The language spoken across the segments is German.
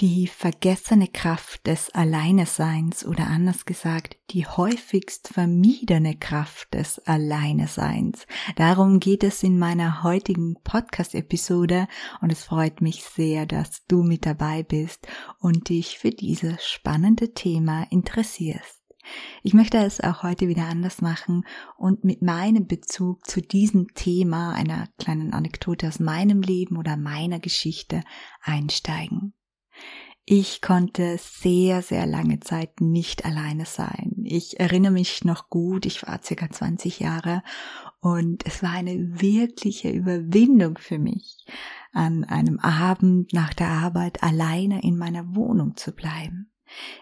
Die vergessene Kraft des Alleineseins oder anders gesagt, die häufigst vermiedene Kraft des Alleineseins. Darum geht es in meiner heutigen Podcast-Episode und es freut mich sehr, dass du mit dabei bist und dich für dieses spannende Thema interessierst. Ich möchte es auch heute wieder anders machen und mit meinem Bezug zu diesem Thema, einer kleinen Anekdote aus meinem Leben oder meiner Geschichte einsteigen. Ich konnte sehr, sehr lange Zeit nicht alleine sein. Ich erinnere mich noch gut, ich war circa 20 Jahre und es war eine wirkliche Überwindung für mich, an einem Abend nach der Arbeit alleine in meiner Wohnung zu bleiben.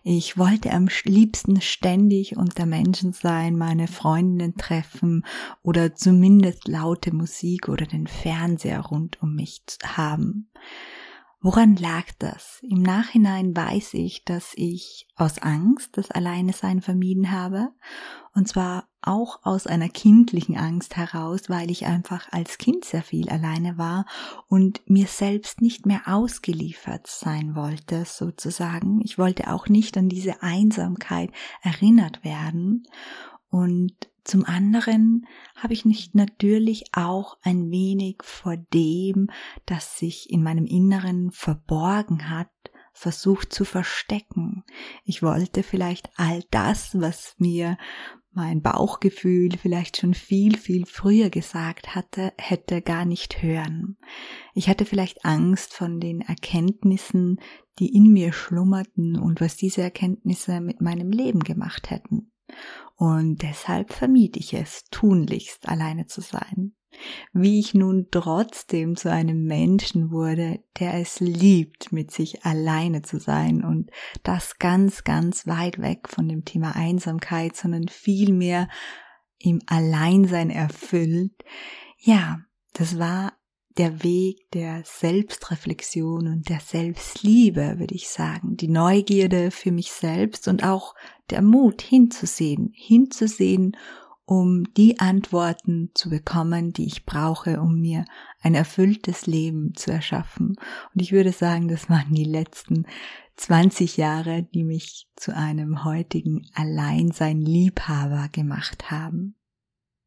Ich wollte am liebsten ständig unter Menschen sein, meine Freundinnen treffen oder zumindest laute Musik oder den Fernseher rund um mich haben. Woran lag das? Im Nachhinein weiß ich, dass ich aus Angst das Alleine sein vermieden habe. Und zwar auch aus einer kindlichen Angst heraus, weil ich einfach als Kind sehr viel alleine war und mir selbst nicht mehr ausgeliefert sein wollte, sozusagen. Ich wollte auch nicht an diese Einsamkeit erinnert werden. Und zum anderen habe ich mich natürlich auch ein wenig vor dem, das sich in meinem Inneren verborgen hat, versucht zu verstecken. Ich wollte vielleicht all das, was mir mein Bauchgefühl vielleicht schon viel, viel früher gesagt hatte, hätte gar nicht hören. Ich hatte vielleicht Angst von den Erkenntnissen, die in mir schlummerten und was diese Erkenntnisse mit meinem Leben gemacht hätten. Und deshalb vermied ich es, tunlichst alleine zu sein. Wie ich nun trotzdem zu einem Menschen wurde, der es liebt, mit sich alleine zu sein und das ganz, ganz weit weg von dem Thema Einsamkeit, sondern vielmehr im Alleinsein erfüllt. Ja, das war der Weg der Selbstreflexion und der Selbstliebe, würde ich sagen. Die Neugierde für mich selbst und auch der Mut hinzusehen, hinzusehen, um die Antworten zu bekommen, die ich brauche, um mir ein erfülltes Leben zu erschaffen. Und ich würde sagen, das waren die letzten 20 Jahre, die mich zu einem heutigen Alleinsein-Liebhaber gemacht haben.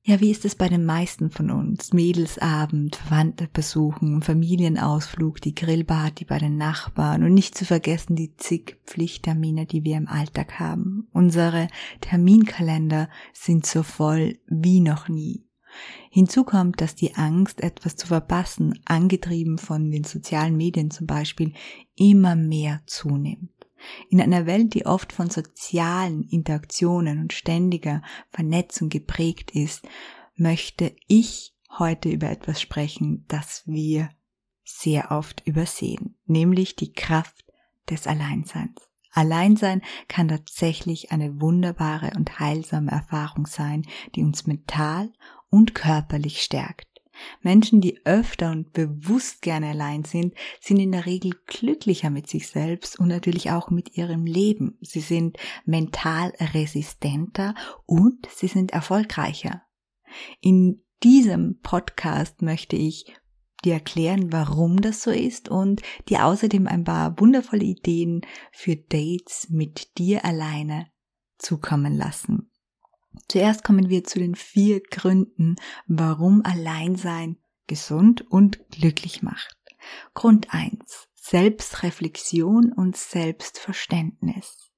Ja, wie ist es bei den meisten von uns? Mädelsabend, Verwandte besuchen, Familienausflug, die Grillparty bei den Nachbarn und nicht zu vergessen die zig Pflichttermine, die wir im Alltag haben. Unsere Terminkalender sind so voll wie noch nie. Hinzu kommt, dass die Angst, etwas zu verpassen, angetrieben von den sozialen Medien zum Beispiel, immer mehr zunimmt. In einer Welt, die oft von sozialen Interaktionen und ständiger Vernetzung geprägt ist, möchte ich heute über etwas sprechen, das wir sehr oft übersehen, nämlich die Kraft des Alleinseins. Alleinsein kann tatsächlich eine wunderbare und heilsame Erfahrung sein, die uns mental und körperlich stärkt. Menschen, die öfter und bewusst gerne allein sind, sind in der Regel glücklicher mit sich selbst und natürlich auch mit ihrem Leben. Sie sind mental resistenter und sie sind erfolgreicher. In diesem Podcast möchte ich dir erklären, warum das so ist und dir außerdem ein paar wundervolle Ideen für Dates mit dir alleine zukommen lassen. Zuerst kommen wir zu den vier Gründen, warum Alleinsein gesund und glücklich macht. Grund eins: Selbstreflexion und Selbstverständnis.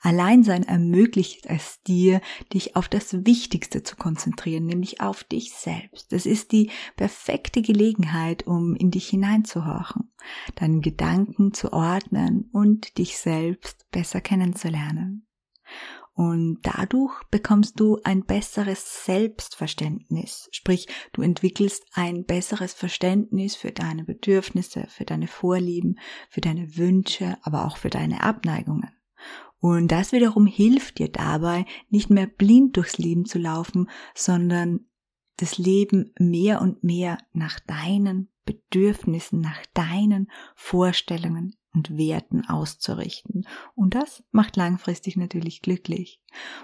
Alleinsein ermöglicht es dir, dich auf das Wichtigste zu konzentrieren, nämlich auf dich selbst. Es ist die perfekte Gelegenheit, um in dich hineinzuhorchen, deinen Gedanken zu ordnen und dich selbst besser kennenzulernen. Und dadurch bekommst du ein besseres Selbstverständnis. Sprich, du entwickelst ein besseres Verständnis für deine Bedürfnisse, für deine Vorlieben, für deine Wünsche, aber auch für deine Abneigungen. Und das wiederum hilft dir dabei, nicht mehr blind durchs Leben zu laufen, sondern das Leben mehr und mehr nach deinen Bedürfnissen, nach deinen Vorstellungen und Werten auszurichten. Und das macht langfristig natürlich glücklich.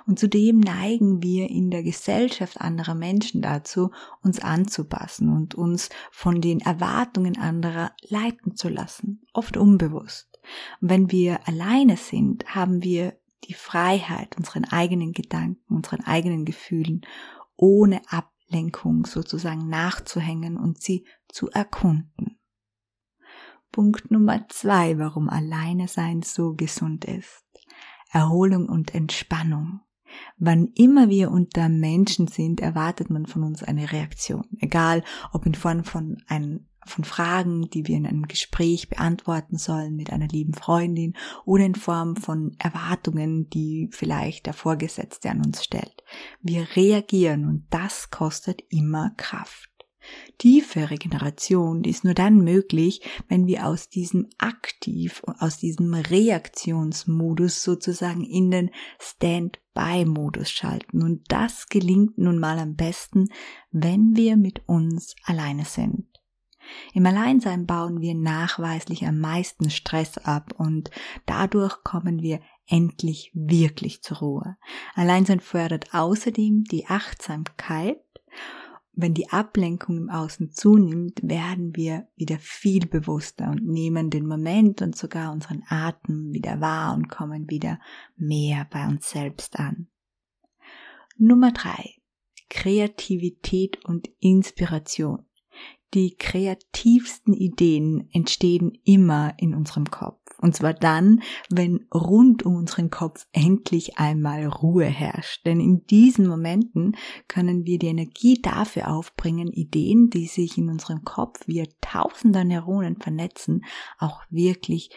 Und zudem neigen wir in der Gesellschaft anderer Menschen dazu, uns anzupassen und uns von den Erwartungen anderer leiten zu lassen, oft unbewusst. Und wenn wir alleine sind, haben wir die Freiheit, unseren eigenen Gedanken, unseren eigenen Gefühlen ohne Ablenkung sozusagen nachzuhängen und sie zu erkunden. Punkt Nummer zwei, warum alleine sein so gesund ist. Erholung und Entspannung. Wann immer wir unter Menschen sind, erwartet man von uns eine Reaktion. Egal, ob in Form von, ein, von Fragen, die wir in einem Gespräch beantworten sollen mit einer lieben Freundin oder in Form von Erwartungen, die vielleicht der Vorgesetzte an uns stellt. Wir reagieren und das kostet immer Kraft. Tiefe Regeneration, die ist nur dann möglich, wenn wir aus diesem Aktiv, aus diesem Reaktionsmodus sozusagen in den Stand-by-Modus schalten. Und das gelingt nun mal am besten, wenn wir mit uns alleine sind. Im Alleinsein bauen wir nachweislich am meisten Stress ab und dadurch kommen wir endlich wirklich zur Ruhe. Alleinsein fördert außerdem die Achtsamkeit wenn die Ablenkung im Außen zunimmt, werden wir wieder viel bewusster und nehmen den Moment und sogar unseren Atem wieder wahr und kommen wieder mehr bei uns selbst an. Nummer drei: Kreativität und Inspiration. Die kreativsten Ideen entstehen immer in unserem Kopf. Und zwar dann, wenn rund um unseren Kopf endlich einmal Ruhe herrscht. Denn in diesen Momenten können wir die Energie dafür aufbringen, Ideen, die sich in unserem Kopf via tausender Neuronen vernetzen, auch wirklich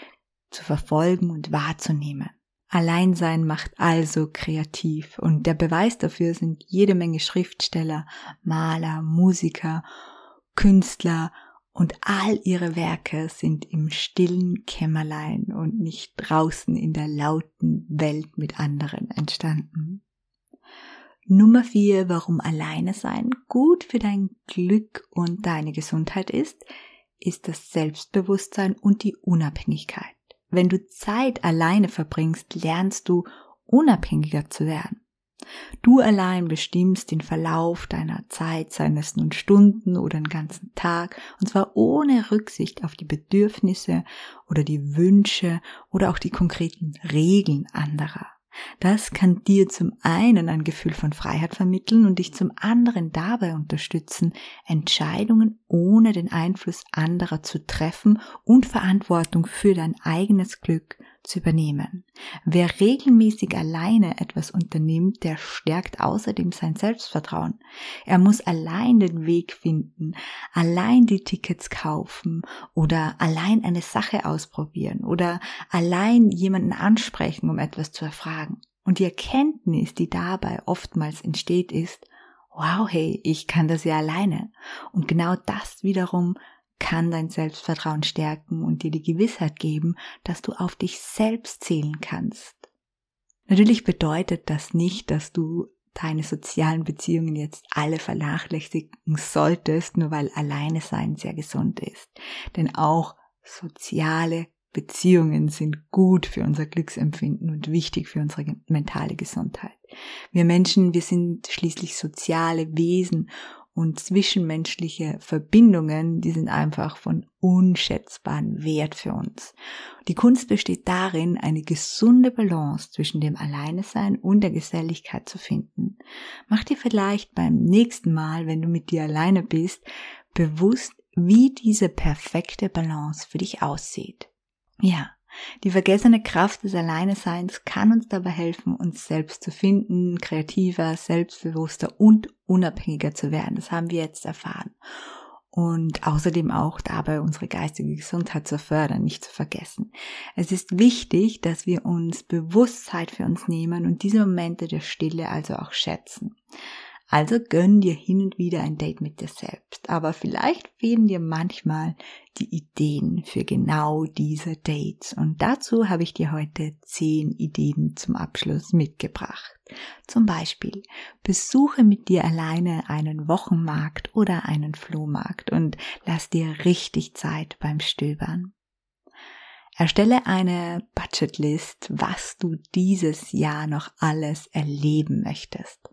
zu verfolgen und wahrzunehmen. Alleinsein macht also kreativ und der Beweis dafür sind jede Menge Schriftsteller, Maler, Musiker, Künstler und all ihre Werke sind im stillen Kämmerlein und nicht draußen in der lauten Welt mit anderen entstanden. Nummer vier, warum alleine sein gut für dein Glück und deine Gesundheit ist, ist das Selbstbewusstsein und die Unabhängigkeit. Wenn du Zeit alleine verbringst, lernst du unabhängiger zu werden. Du allein bestimmst den Verlauf deiner Zeit, seien es nun Stunden oder einen ganzen Tag, und zwar ohne Rücksicht auf die Bedürfnisse oder die Wünsche oder auch die konkreten Regeln anderer. Das kann dir zum einen ein Gefühl von Freiheit vermitteln und dich zum anderen dabei unterstützen, Entscheidungen ohne den Einfluss anderer zu treffen und Verantwortung für dein eigenes Glück zu übernehmen. Wer regelmäßig alleine etwas unternimmt, der stärkt außerdem sein Selbstvertrauen. Er muss allein den Weg finden, allein die Tickets kaufen oder allein eine Sache ausprobieren oder allein jemanden ansprechen, um etwas zu erfragen. Und die Erkenntnis, die dabei oftmals entsteht, ist, wow, hey, ich kann das ja alleine. Und genau das wiederum kann dein Selbstvertrauen stärken und dir die Gewissheit geben, dass du auf dich selbst zählen kannst. Natürlich bedeutet das nicht, dass du deine sozialen Beziehungen jetzt alle vernachlässigen solltest, nur weil alleine sein sehr gesund ist. Denn auch soziale Beziehungen sind gut für unser Glücksempfinden und wichtig für unsere mentale Gesundheit. Wir Menschen, wir sind schließlich soziale Wesen und zwischenmenschliche Verbindungen, die sind einfach von unschätzbarem Wert für uns. Die Kunst besteht darin, eine gesunde Balance zwischen dem Alleinesein und der Geselligkeit zu finden. Mach dir vielleicht beim nächsten Mal, wenn du mit dir alleine bist, bewusst, wie diese perfekte Balance für dich aussieht. Ja, die vergessene Kraft des Alleineseins kann uns dabei helfen, uns selbst zu finden, kreativer, selbstbewusster und unabhängiger zu werden. Das haben wir jetzt erfahren. Und außerdem auch dabei unsere geistige Gesundheit zu fördern, nicht zu vergessen. Es ist wichtig, dass wir uns Bewusstheit für uns nehmen und diese Momente der Stille also auch schätzen. Also gönn dir hin und wieder ein Date mit dir selbst, aber vielleicht fehlen dir manchmal die Ideen für genau diese Dates und dazu habe ich dir heute zehn Ideen zum Abschluss mitgebracht. Zum Beispiel besuche mit dir alleine einen Wochenmarkt oder einen Flohmarkt und lass dir richtig Zeit beim Stöbern. Erstelle eine Budgetlist, was du dieses Jahr noch alles erleben möchtest.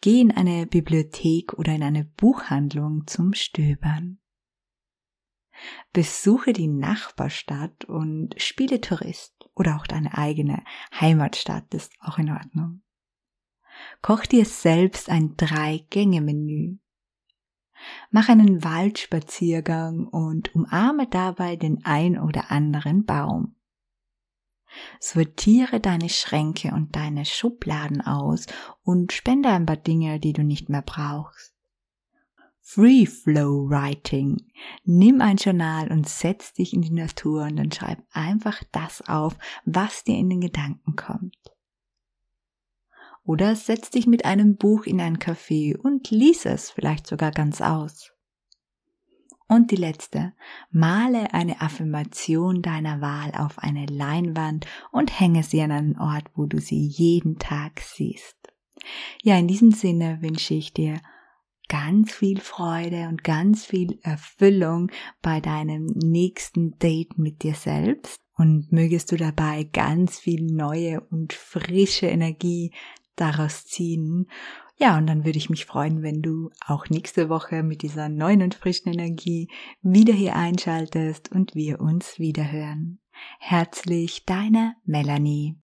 Geh in eine Bibliothek oder in eine Buchhandlung zum Stöbern. Besuche die Nachbarstadt und spiele Tourist oder auch deine eigene Heimatstadt ist auch in Ordnung. Koch dir selbst ein Drei-Gänge-Menü. Mach einen Waldspaziergang und umarme dabei den ein oder anderen Baum. Sortiere deine Schränke und deine Schubladen aus und spende ein paar Dinge, die du nicht mehr brauchst. Free Flow Writing. Nimm ein Journal und setz dich in die Natur und dann schreib einfach das auf, was dir in den Gedanken kommt. Oder setz dich mit einem Buch in ein Café und lies es vielleicht sogar ganz aus. Und die letzte, male eine Affirmation deiner Wahl auf eine Leinwand und hänge sie an einen Ort, wo du sie jeden Tag siehst. Ja, in diesem Sinne wünsche ich dir ganz viel Freude und ganz viel Erfüllung bei deinem nächsten Date mit dir selbst. Und mögest du dabei ganz viel neue und frische Energie daraus ziehen ja, und dann würde ich mich freuen, wenn du auch nächste Woche mit dieser neuen und frischen Energie wieder hier einschaltest und wir uns wieder hören. Herzlich deine Melanie.